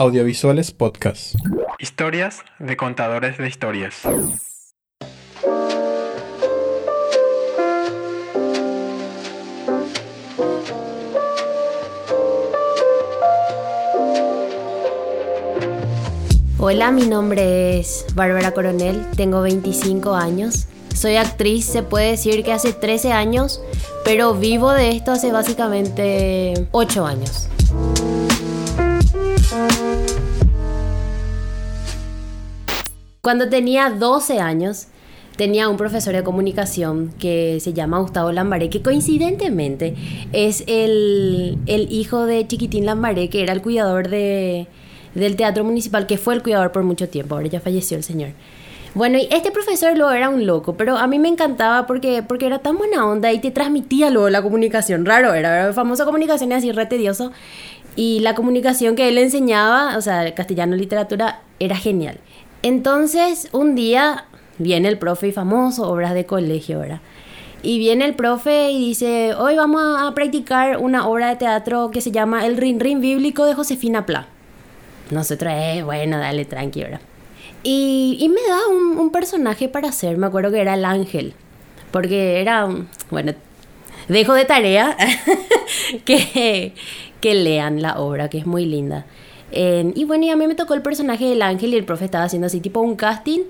Audiovisuales Podcast. Historias de contadores de historias. Hola, mi nombre es Bárbara Coronel, tengo 25 años. Soy actriz, se puede decir que hace 13 años, pero vivo de esto hace básicamente 8 años. Cuando tenía 12 años, tenía un profesor de comunicación que se llama Gustavo Lambaré, que coincidentemente es el, el hijo de Chiquitín Lambaré, que era el cuidador de, del teatro municipal, que fue el cuidador por mucho tiempo, ahora ya falleció el señor. Bueno, y este profesor luego era un loco, pero a mí me encantaba porque, porque era tan buena onda y te transmitía luego la comunicación. Raro, era, era famosa comunicación así re tedioso. Y la comunicación que él enseñaba, o sea, castellano literatura, era genial. Entonces, un día viene el profe y famoso, obras de colegio, ¿verdad? Y viene el profe y dice, hoy vamos a practicar una obra de teatro que se llama El Rin Rin Bíblico de Josefina Pla. Nosotros, eh, bueno, dale, tranqui, ¿verdad? Y, y me da un, un, personaje para hacer, me acuerdo que era el ángel, porque era, bueno, dejo de tarea que, que lean la obra, que es muy linda. Eh, y bueno, a mí me tocó el personaje del ángel y el profe estaba haciendo así tipo un casting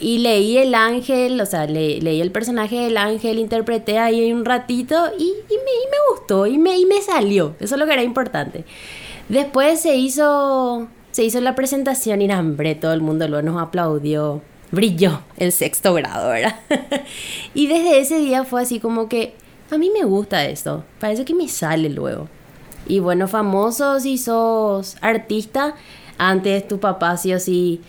y leí el ángel, o sea, le, leí el personaje del ángel, interpreté ahí un ratito y, y, me, y me, gustó y me, y me salió. Eso es lo que era importante. Después se hizo, se hizo la presentación y hambre, todo el mundo luego nos aplaudió. Brilló el sexto grado, ¿verdad? y desde ese día fue así como que a mí me gusta esto, parece que me sale luego. Y bueno, famosos si sos artista, antes tu papá sí o sí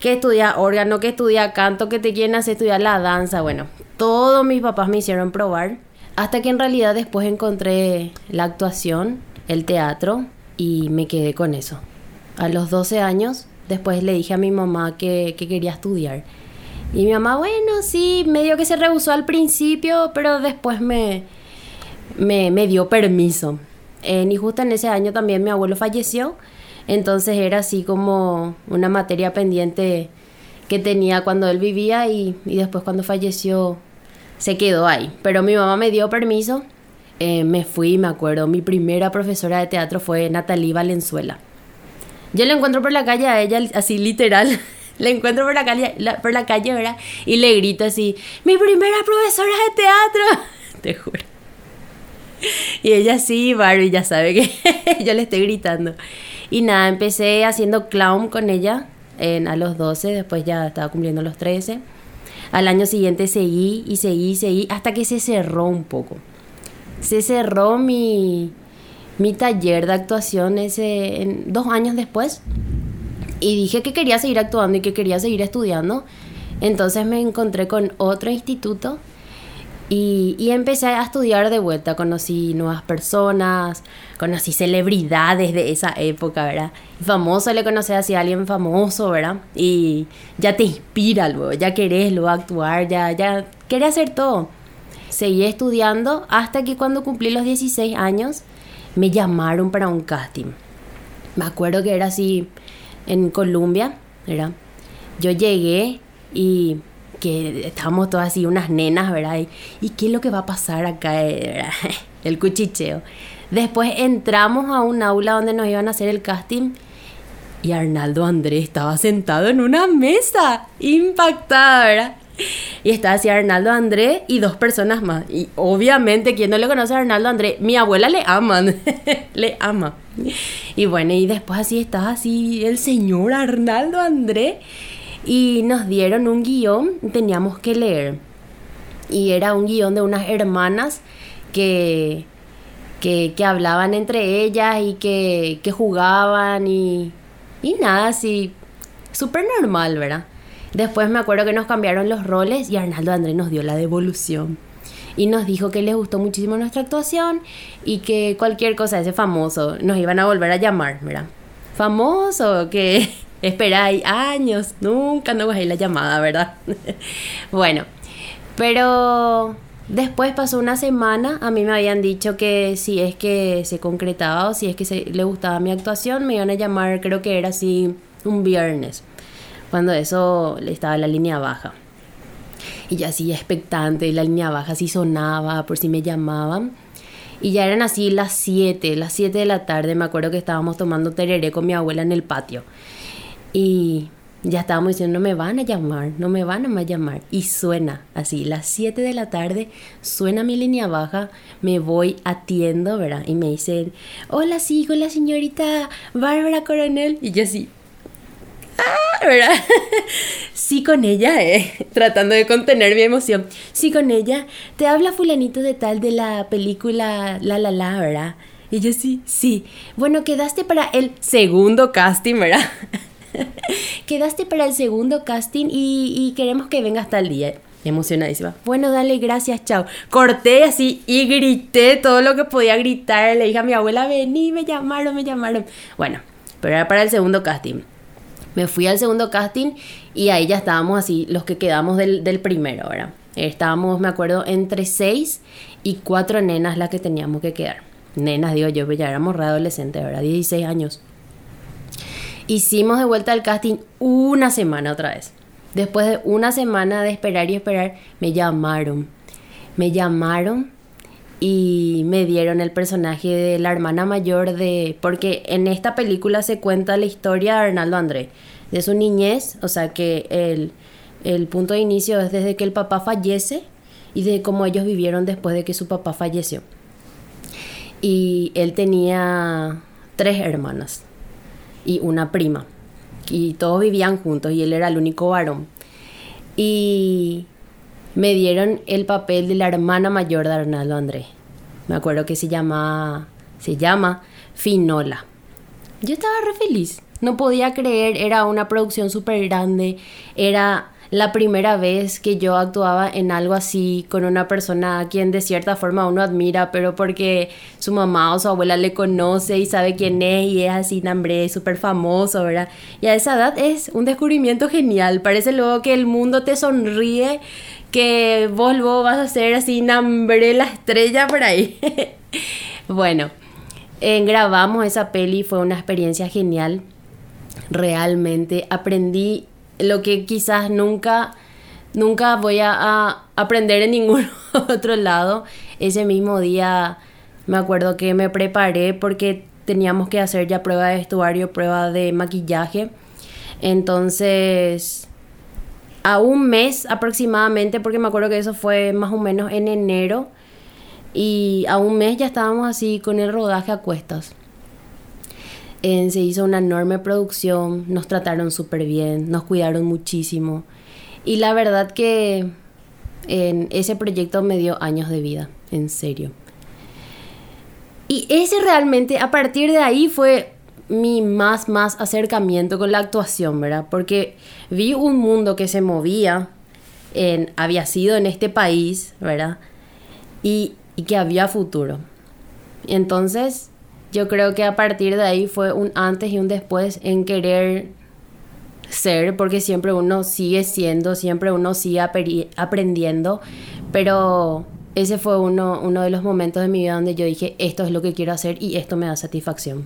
que estudia órgano, que estudia canto, que te quieren estudiar la danza. Bueno, todos mis papás me hicieron probar. Hasta que en realidad después encontré la actuación, el teatro y me quedé con eso. A los 12 años, después le dije a mi mamá que, que quería estudiar. Y mi mamá, bueno, sí, medio que se rehusó al principio, pero después me, me, me dio permiso. Y justo en ese año también mi abuelo falleció, entonces era así como una materia pendiente que tenía cuando él vivía y, y después cuando falleció se quedó ahí. Pero mi mamá me dio permiso, eh, me fui, me acuerdo, mi primera profesora de teatro fue Natalie Valenzuela. Yo la encuentro por la calle a ella, así literal. la encuentro por la calle, por la calle, ¿verdad? Y le grito así, mi primera profesora de teatro. Te juro. Y ella sí, Barbie ya sabe que yo le estoy gritando. Y nada, empecé haciendo clown con ella en, a los 12, después ya estaba cumpliendo los 13. Al año siguiente seguí y seguí y seguí hasta que se cerró un poco. Se cerró mi, mi taller de actuación ese, dos años después. Y dije que quería seguir actuando y que quería seguir estudiando. Entonces me encontré con otro instituto y, y, empecé a estudiar de vuelta, conocí nuevas personas, conocí celebridades de esa época, ¿verdad? Famoso le conoces así a alguien famoso, ¿verdad? Y ya te inspira luego, ya querés luego actuar, ya, ya querés hacer todo. Seguí estudiando hasta que cuando cumplí los 16 años me llamaron para un casting. Me acuerdo que era así en Colombia, ¿verdad? Yo llegué y estábamos todas así, unas nenas, ¿verdad? Y, ¿y qué es lo que va a pasar acá? ¿verdad? El cuchicheo. Después entramos a un aula donde nos iban a hacer el casting y Arnaldo Andrés estaba sentado en una mesa, impactada, ¿verdad? Y estaba así Arnaldo Andrés y dos personas más. Y obviamente, quien no le conoce a Arnaldo Andrés, mi abuela le aman, le ama. Y bueno, y después así estaba así el señor Arnaldo Andrés y nos dieron un guion, teníamos que leer. Y era un guion de unas hermanas que, que, hablaban entre ellas y que, que jugaban y, y nada, así, súper normal, ¿verdad? Después me acuerdo que nos cambiaron los roles y Arnaldo Andrés nos dio la devolución. Y nos dijo que les gustó muchísimo nuestra actuación y que cualquier cosa, ese famoso, nos iban a volver a llamar, ¿verdad? Famoso, que esperáis años, nunca no bajé la llamada, ¿verdad? bueno, pero Después pasó una semana, a mí me habían dicho que si es que se concretaba o si es que se, le gustaba mi actuación, me iban a llamar, creo que era así un viernes, cuando eso estaba en la línea baja. Y yo así expectante, la línea baja así sonaba por si me llamaban. Y ya eran así las 7, las 7 de la tarde, me acuerdo que estábamos tomando tereré con mi abuela en el patio. Y ya estábamos diciendo, no me van a llamar, no me van a llamar. Y suena así, las 7 de la tarde, suena mi línea baja, me voy atiendo, ¿verdad? Y me dicen, hola, sí, con la señorita Bárbara Coronel. Y yo así, ah, ¿verdad? sí con ella, eh, tratando de contener mi emoción. Sí con ella, te habla fulanito de tal de la película La La La, ¿verdad? Y yo sí, sí. Bueno, quedaste para el segundo casting, ¿verdad? quedaste para el segundo casting y, queremos que vengas tal día. Emocionadísima. Bueno, dale, gracias, chao. Corté así y grité todo lo que podía gritar. Le dije a mi abuela, vení, me llamaron, me llamaron. Bueno, pero era para el segundo casting. Me fui al segundo casting y ahí ya estábamos así, los que quedamos del, primero, ¿verdad? Estábamos, me acuerdo, entre seis y cuatro nenas las que teníamos que quedar. Nenas, digo yo, pues ya éramos readolescentes, ¿verdad? 16 años. Hicimos de vuelta al casting una semana otra vez. Después de una semana de esperar y esperar, me llamaron. Me llamaron y me dieron el personaje de la hermana mayor de... Porque en esta película se cuenta la historia de Arnaldo André, de su niñez, o sea que el, el punto de inicio es desde que el papá fallece y de cómo ellos vivieron después de que su papá falleció. Y él tenía tres hermanas y una prima. Y todos vivían juntos y él era el único varón. Y me dieron el papel de la hermana mayor de Arnaldo Andrés. Me acuerdo que se llama, se llama Finola. Yo estaba re feliz. No podía creer, era una producción súper grande. Era la primera vez que yo actuaba en algo así con una persona a quien de cierta forma uno admira, pero porque su mamá o su abuela le conoce y sabe quién es y es así, nambre, súper famoso, ¿verdad? Y a esa edad es un descubrimiento genial. Parece luego que el mundo te sonríe que vos luego vas a ser así, nambre la estrella por ahí. bueno, grabamos esa peli, fue una experiencia genial. Realmente aprendí lo que quizás nunca, nunca voy a, aprender en ningún otro lado. Ese mismo día me acuerdo que me preparé porque teníamos que hacer ya prueba de vestuario, prueba de maquillaje. Entonces a un mes aproximadamente, porque me acuerdo que eso fue más o menos en enero, y a un mes ya estábamos así con el rodaje a cuestas. Se hizo una enorme producción, nos trataron súper bien, nos cuidaron muchísimo. Y la verdad que en ese proyecto me dio años de vida, en serio. Y ese realmente, a partir de ahí fue mi más, más acercamiento con la actuación, ¿verdad? Porque vi un mundo que se movía, había sido en este país, ¿verdad? Y, y que había futuro. Entonces, yo creo que a partir de ahí fue un antes y un después en querer ser, porque siempre uno sigue siendo, siempre uno sigue aprendiendo, pero ese fue uno, uno de los momentos de mi vida donde yo dije, esto es lo que quiero hacer y esto me da satisfacción.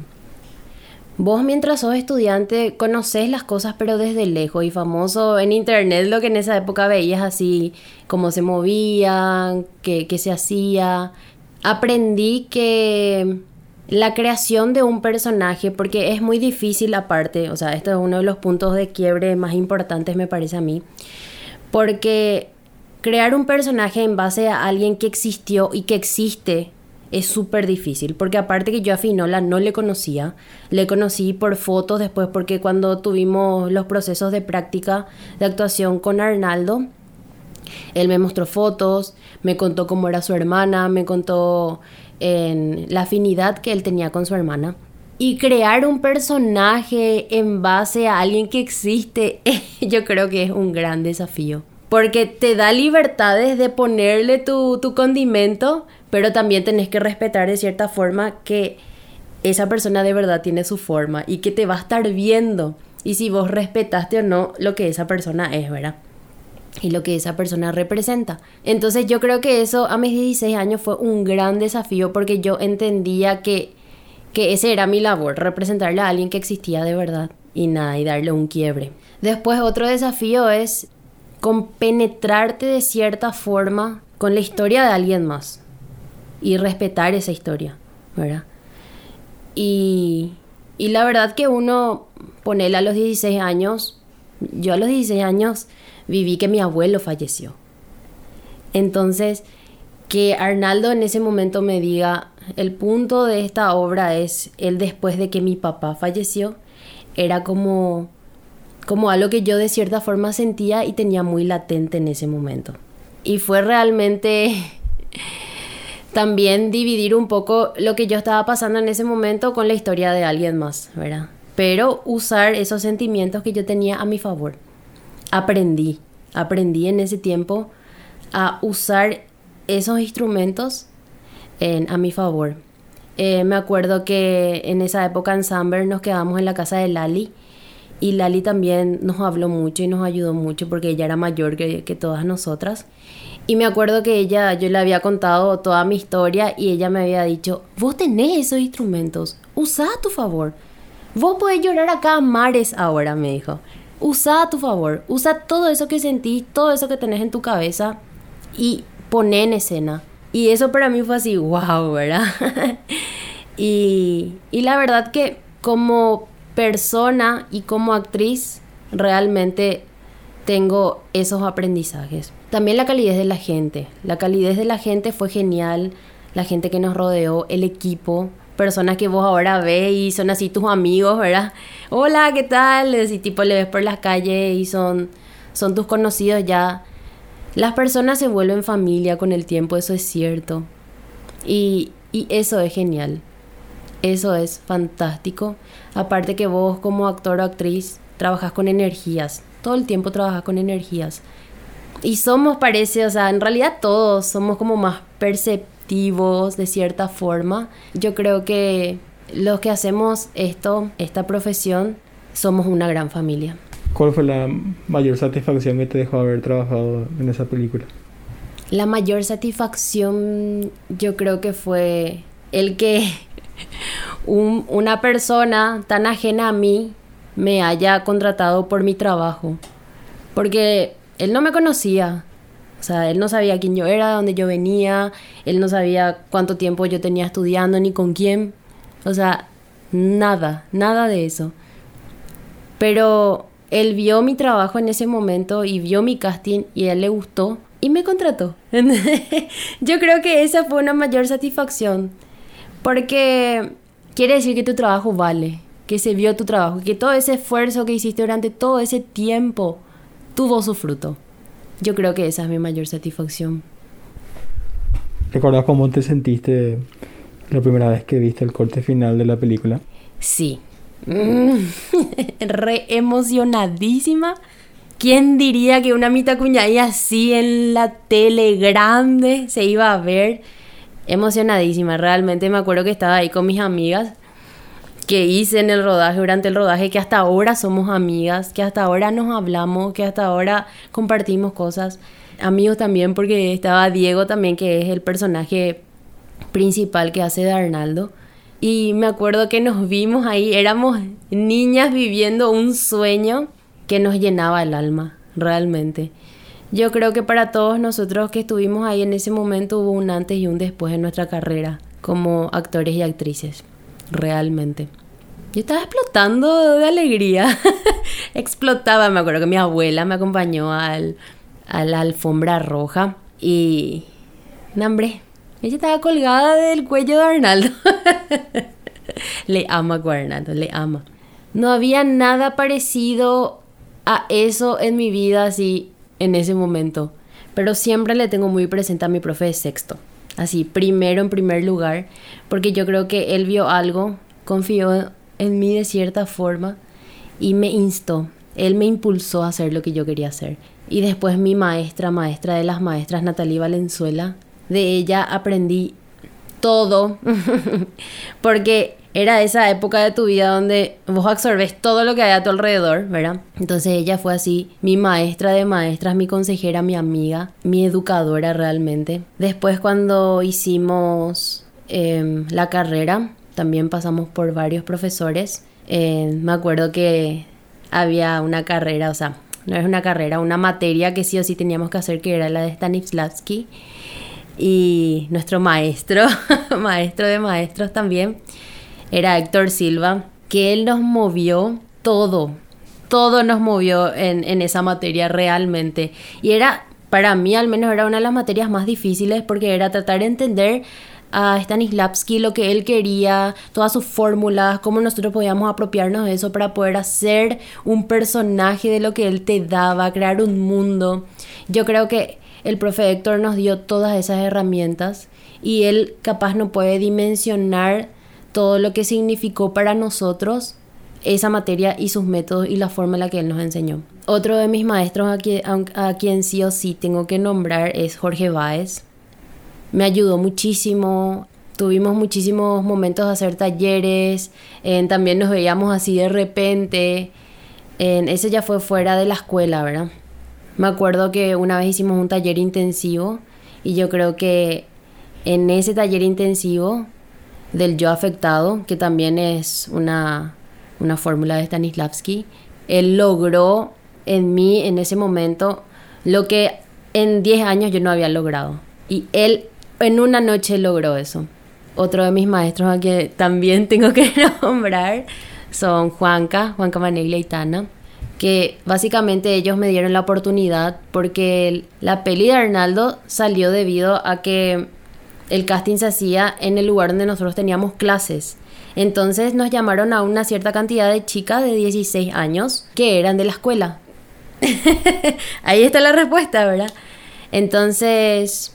Vos mientras sos estudiante conoces las cosas pero desde lejos y famoso en internet lo que en esa época veías así, cómo se movían, qué, qué se hacía. Aprendí que la creación de un personaje, porque es muy difícil aparte, o sea, esto es uno de los puntos de quiebre más importantes me parece a mí, porque crear un personaje en base a alguien que existió y que existe es súper difícil, porque aparte que yo a Finola no le conocía, le conocí por fotos después porque cuando tuvimos los procesos de práctica de actuación con Arnaldo, él me mostró fotos, me contó cómo era su hermana, me contó en la afinidad que él tenía con su hermana. Y crear un personaje en base a alguien que existe, yo creo que es un gran desafío. Porque te da libertades de ponerle tu, tu condimento, pero también tenés que respetar de cierta forma que esa persona de verdad tiene su forma y que te va a estar viendo y si vos respetaste o no lo que esa persona es, ¿verdad? Y lo que esa persona representa. Entonces yo creo que eso a mis 16 años fue un gran desafío porque yo entendía que, que ese era mi labor, representarle a alguien que existía de verdad y nada, y darle un quiebre. Después otro desafío es compenetrarte de cierta forma con la historia de alguien más y respetar esa historia, ¿verdad? Y, y la verdad que uno, ponele a los 16 años, yo a los 16 años viví que mi abuelo falleció. Entonces, que Arnaldo en ese momento me diga, el punto de esta obra es el después de que mi papá falleció, era como, como algo que yo de cierta forma sentía y tenía muy latente en ese momento. Y fue realmente también dividir un poco lo que yo estaba pasando en ese momento con la historia de alguien más, ¿verdad? Pero usar esos sentimientos que yo tenía a mi favor. Aprendí, aprendí en ese tiempo a usar esos instrumentos en, a mi favor. Eh, me acuerdo que en esa época en Samber nos quedamos en la casa de Lali y Lali también nos habló mucho y nos ayudó mucho porque ella era mayor que, todas nosotras. Y me acuerdo que ella, yo le había contado toda mi historia y ella me había dicho, vos tenés esos instrumentos, usa a tu favor. Vos podés llorar acá a mares ahora, me dijo. Usa a tu favor, usa todo eso que sentís, todo eso que tenés en tu cabeza y poné en escena. Y eso para mí fue así, wow, ¿verdad? y, y la verdad que como persona y como actriz realmente tengo esos aprendizajes. También la calidez de la gente. La calidez de la gente fue genial. La gente que nos rodeó, el equipo, personas que vos ahora ves y son así tus amigos, ¿verdad? Hola, ¿qué tal? Y tipo le ves por las calles y son, son tus conocidos ya las personas se vuelven familia con el tiempo, eso es cierto. Y, eso es genial. Eso es fantástico. Aparte que vos como actor o actriz trabajas con energías. Todo el tiempo trabajas con energías. Y somos, parece, o sea, en realidad todos somos como más perceptivos de cierta forma. Yo creo que los que hacemos esto, esta profesión, somos una gran familia. ¿Cuál fue la mayor satisfacción que te dejó haber trabajado en esa película? La mayor satisfacción yo creo que fue el que una persona tan ajena a mí me haya contratado por mi trabajo. Porque él no me conocía. O sea, él no sabía quién yo era, de dónde yo venía, él no sabía cuánto tiempo yo tenía estudiando ni con quién. O sea, nada, nada de eso. Pero él vio mi trabajo en ese momento y vio mi casting y a él le gustó y me contrató. Yo creo que esa fue una mayor satisfacción porque quiere decir que tu trabajo vale, que se vio tu trabajo, que todo ese esfuerzo que hiciste durante todo ese tiempo tuvo su fruto. Yo creo que esa es mi mayor satisfacción. ¿Recuerdas cómo te sentiste la primera vez que viste el corte final de la película? Sí, Mm, re emocionadísima. ¿Quién diría que una mitad cuñadilla así en la tele grande se iba a ver? Emocionadísima, realmente me acuerdo que estaba ahí con mis amigas que hice en el rodaje, durante el rodaje, que hasta ahora somos amigas, que hasta ahora nos hablamos, que hasta ahora compartimos cosas. Amigos también, porque estaba Diego también, que es el personaje principal que hace de Arnaldo. Y me acuerdo que nos vimos ahí, éramos niñas viviendo un sueño que nos llenaba el alma, realmente. Yo creo que para todos nosotros que estuvimos ahí en ese momento hubo un antes y un después en nuestra carrera como actores y actrices, realmente. Yo estaba explotando de alegría. Explotaba, me acuerdo que mi abuela me acompañó al, a la alfombra roja y... No, hombre, ella estaba colgada del cuello de Arnaldo. le ama a Arnaldo, le ama. No había nada parecido a eso en mi vida así en ese momento. Pero siempre le tengo muy presente a mi profe de sexto. Así, primero en primer lugar. Porque yo creo que él vio algo, confió en mí de cierta forma y me instó. Él me impulsó a hacer lo que yo quería hacer. Y después mi maestra, maestra de las maestras, Natalie Valenzuela, de ella aprendí todo, porque era esa época de tu vida donde vos absorbes todo lo que hay a tu alrededor, ¿verdad? Entonces ella fue así, mi maestra de maestras, mi consejera, mi amiga, mi educadora realmente. Después cuando hicimos em, la carrera, también pasamos por varios profesores. Em, me acuerdo que había una carrera, o sea, no es una carrera, una materia que sí o sí teníamos que hacer, que era la de Stanislavski. Y nuestro maestro, maestro de maestros también, era Héctor Silva, que él nos movió todo, todo nos movió en, en esa materia realmente. Y era, para mí al menos, era una de las materias más difíciles porque era tratar de entender a Stanislavski lo que él quería, todas sus fórmulas, cómo nosotros podíamos apropiarnos de eso para poder hacer un personaje de lo que él te daba, crear un mundo. Yo creo que el profe Héctor nos dio todas esas herramientas y él capaz no puede dimensionar todo lo que significó para nosotros esa materia y sus métodos y la forma en la que él nos enseñó. Otro de mis maestros a quien, a quien sí o sí tengo que nombrar es Jorge Báez me ayudó muchísimo. Tuvimos muchísimos momentos de hacer talleres, también nos veíamos así de repente. En, ese ya fue fuera de la escuela, ¿verdad? Me acuerdo que una vez hicimos un taller intensivo y yo creo que en ese taller intensivo del yo afectado, que también es una, una fórmula de Stanislavski, él logró en mí en ese momento lo que en 10 años yo no había logrado. Y él en una noche logró eso. Otro de mis maestros a que también tengo que nombrar son Juanca, Juanca Maneglia y Tana, que básicamente ellos me dieron la oportunidad porque la peli de Arnaldo salió debido a que el casting se hacía en el lugar donde nosotros teníamos clases. Entonces nos llamaron a una cierta cantidad de chicas de 16 años que eran de la escuela. Ahí está la respuesta, ¿verdad? Entonces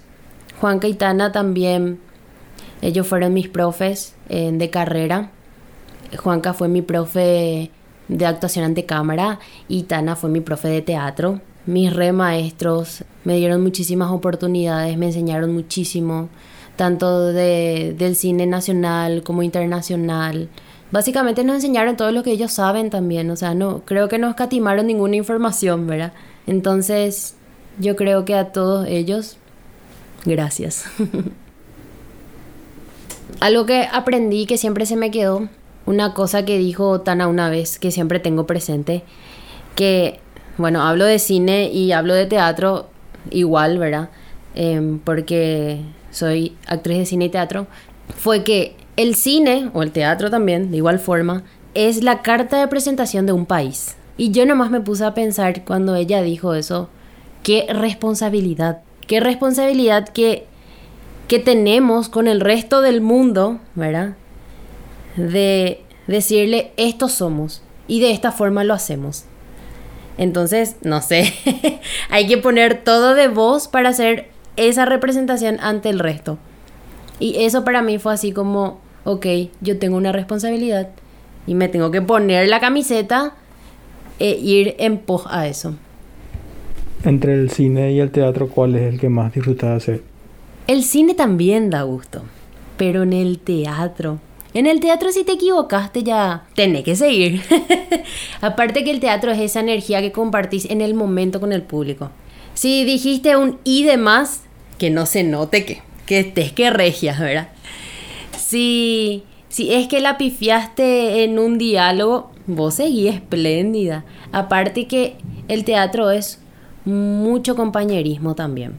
Juan Caitana también, ellos fueron mis profes eh, de carrera. Juanca fue mi profe de actuación ante cámara y Tana fue mi profe de teatro. Mis re maestros me dieron muchísimas oportunidades, me enseñaron muchísimo, tanto de, del cine nacional como internacional. Básicamente nos enseñaron todo lo que ellos saben también, o sea, no creo que no escatimaron ninguna información, ¿verdad? Entonces, yo creo que a todos ellos Gracias. Algo que aprendí que siempre se me quedó, una cosa que dijo Tana una vez, que siempre tengo presente, que, bueno, hablo de cine y hablo de teatro igual, ¿verdad? Em, porque soy actriz de cine y teatro, fue que el cine, o el teatro también, de igual forma, es la carta de presentación de un país. Y yo nomás me puse a pensar cuando ella dijo eso, qué responsabilidad qué responsabilidad que, que tenemos con el resto del mundo, ¿verdad? De decirle, estos somos y de esta forma lo hacemos. Entonces, no sé, hay que poner todo de voz para hacer esa representación ante el resto. Y eso para mí fue así como, ok, yo tengo una responsabilidad y me tengo que poner la camiseta e ir en pos a eso. Entre el cine y el teatro, ¿cuál es el que más disfrutas hacer? El cine también da gusto, pero en el teatro. En el teatro si te equivocaste ya tenés que seguir. Aparte que el teatro es esa energía que compartís en el momento con el público. Si dijiste un y de más, que no se note que, que estés que regias, ¿verdad? Si, si es que la pifiaste en un diálogo, vos seguís espléndida. Aparte que el teatro es mucho compañerismo también.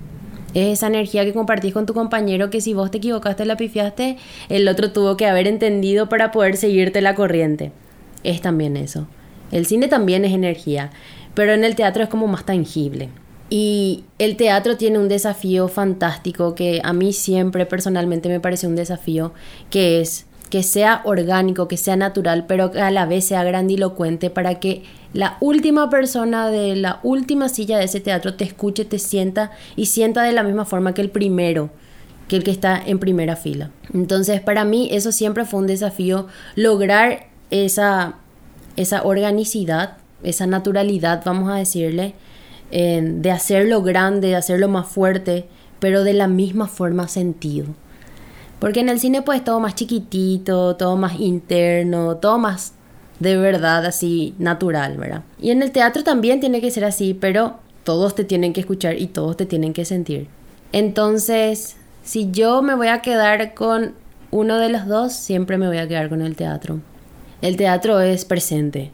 Es esa energía que compartís con tu compañero que si vos te equivocaste, la pifiaste, el otro tuvo que haber entendido para poder seguirte la corriente. Es también eso. El cine también es energía, pero en el teatro es como más tangible. Y el teatro tiene un desafío fantástico que a mí siempre personalmente me parece un desafío, que es que sea orgánico, que sea natural, pero que a la vez sea grandilocuente para que la última persona de la última silla de ese teatro te escuche, te sienta y sienta de la misma forma que el primero, que el que está en primera fila. Entonces, para mí eso siempre fue un desafío, lograr esa, esa organicidad, esa naturalidad, vamos a decirle, de hacerlo grande, de hacerlo más fuerte, pero de la misma forma sentido Porque en el cine pues todo más chiquitito, todo más interno, todo más de verdad así natural, ¿verdad? Y en el teatro también tiene que ser así, pero todos te tienen que escuchar y todos te tienen que sentir. Entonces, si yo me voy a quedar con uno de los dos, siempre me voy a quedar con el teatro. El teatro es presente,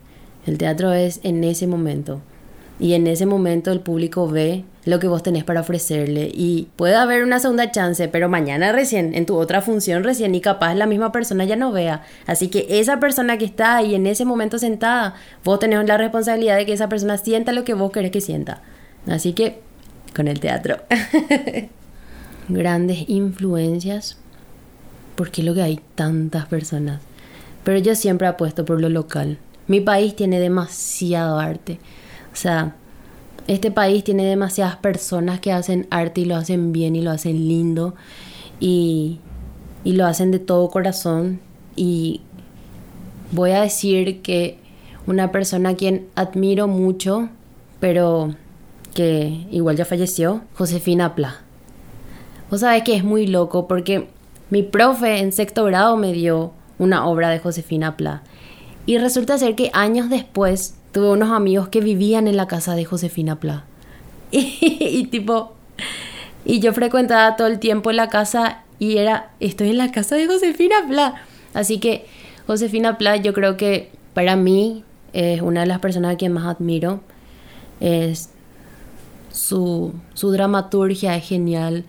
el teatro es en ese momento. Y en ese momento el público ve lo que vos tenés para ofrecerle. Y puede haber una segunda chance, pero mañana recién, en tu otra función recién, y capaz la misma persona ya no vea. Así que esa persona que está ahí en ese momento sentada, vos tenés la responsabilidad de que esa persona sienta lo que vos querés que sienta. Así que, con el teatro. Grandes influencias. ¿Por qué lo que hay tantas personas? Pero yo siempre apuesto por lo local. Mi país tiene demasiado arte. O sea, este país tiene demasiadas personas que hacen arte y lo hacen bien y lo hacen lindo y, y lo hacen de todo corazón. Y voy a decir que una persona a quien admiro mucho, pero que igual ya falleció, Josefina Pla. Vos sabés que es muy loco porque mi profe en sexto grado me dio una obra de Josefina Pla. Y resulta ser que años después tuve unos amigos que vivían en la casa de Josefina Pla. Y, tipo, y yo frecuentaba todo el tiempo la casa y era, estoy en la casa de Josefina Pla. Así que Josefina Pla yo creo que para mí es una de las personas a quien más admiro. Es su, su dramaturgia es genial.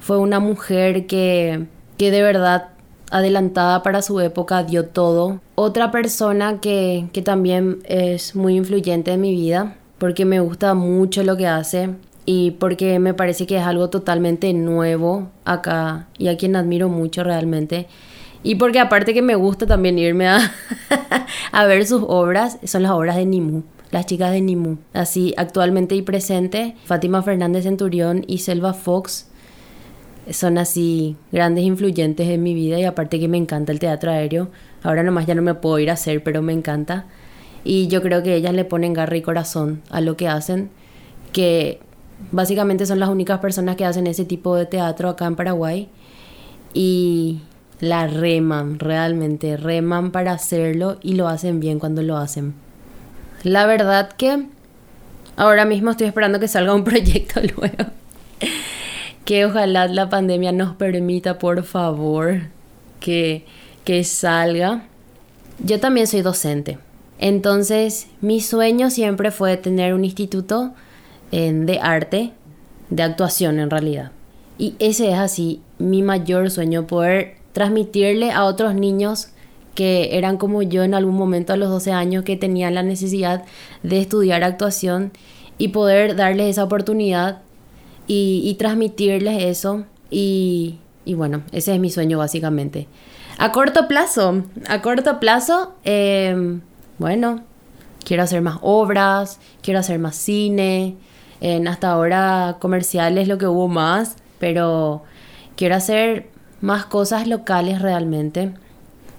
Fue una mujer que, que de verdad adelantada para su época, dio todo. Otra persona que, que también es muy influyente en mi vida, porque me gusta mucho lo que hace y porque me parece que es algo totalmente nuevo acá y a quien admiro mucho realmente. Y porque aparte que me gusta también irme a, a ver sus obras, son las obras de Nimu, las chicas de Nimu. Así, actualmente y presente, Fátima Fernández Centurión y Selva Fox son así grandes influyentes en mi vida y aparte que me encanta el teatro aéreo. Ahora nomás ya no me puedo ir a hacer, pero me encanta. Y yo creo que ellas le ponen garra y corazón a lo que hacen, que básicamente son las únicas personas que hacen ese tipo de teatro acá en Paraguay. Y la reman, realmente, reman para hacerlo y lo hacen bien cuando lo hacen. La verdad que ahora mismo estoy esperando que salga un proyecto luego que ojalá la pandemia nos permita, por favor, que, que salga. Yo también soy docente. Entonces, mi sueño siempre fue tener un instituto de arte, de actuación en realidad. Y ese es así mi mayor sueño, poder transmitirle a otros niños que eran como yo en algún momento a los 12 años que tenían la necesidad de estudiar actuación y poder darles esa oportunidad y, transmitirles eso. Y, bueno, ese es mi sueño básicamente. A corto plazo, a corto plazo, em, bueno, quiero hacer más obras, quiero hacer más cine. Hasta ahora comerciales lo que hubo más, pero quiero hacer más cosas locales realmente.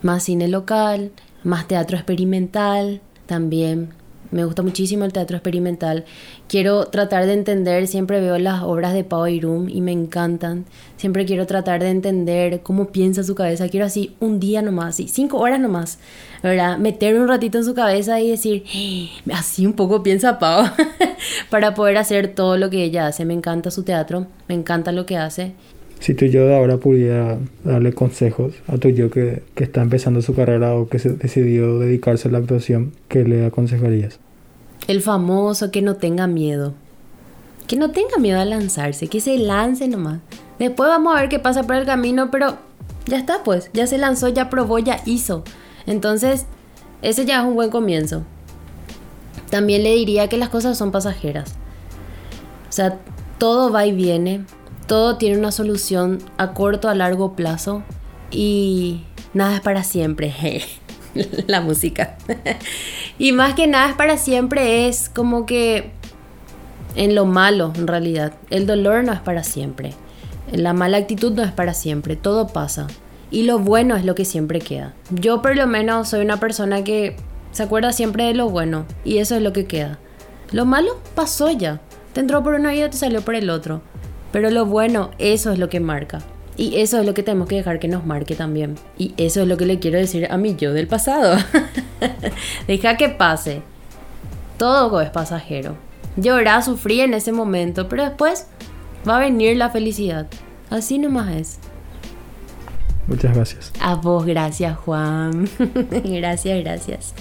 Más cine local, más teatro experimental también me gusta muchísimo el teatro experimental. Quiero tratar de entender, siempre veo las obras de Pau Irum y me encantan. Siempre quiero tratar de entender cómo piensa su cabeza. Quiero así un día nomás, así cinco horas nomás, ¿verdad? Meter un ratito en su cabeza y decir, ¡Ah! así un poco piensa Pau, para poder hacer todo lo que ella hace. Me encanta su teatro, me encanta lo que hace. Si tú yo de ahora pudiera darle consejos a tu yo que, que está empezando su carrera o que se decidió dedicarse a la actuación, ¿qué le aconsejarías? El famoso que no tenga miedo. Que no tenga miedo a lanzarse, que se lance nomás. Después vamos a ver qué pasa por el camino, pero ya está pues, ya se lanzó, ya probó, ya hizo. Entonces, ese ya es un buen comienzo. También le diría que las cosas son pasajeras. O sea, todo va y viene todo tiene una solución a corto, a largo plazo y nada es para siempre. la música. y más que nada es para siempre es como que en lo malo en realidad. El dolor no es para siempre. La mala actitud no es para siempre. Todo pasa. Y lo bueno es lo que siempre queda. Yo por lo menos soy una persona que se acuerda siempre de lo bueno. Y eso es lo que queda. Lo malo pasó ya. Te entró por un oído te salió por el otro. Pero lo bueno, eso es lo que marca. Y eso es lo que tenemos que dejar que nos marque también. Y eso es lo que le quiero decir a mi yo del pasado. Deja que pase. Todo es pasajero. Llorar, sufrir en ese momento, pero después va a venir la felicidad. Así nomás es. Muchas gracias. A vos, gracias Juan. gracias, gracias.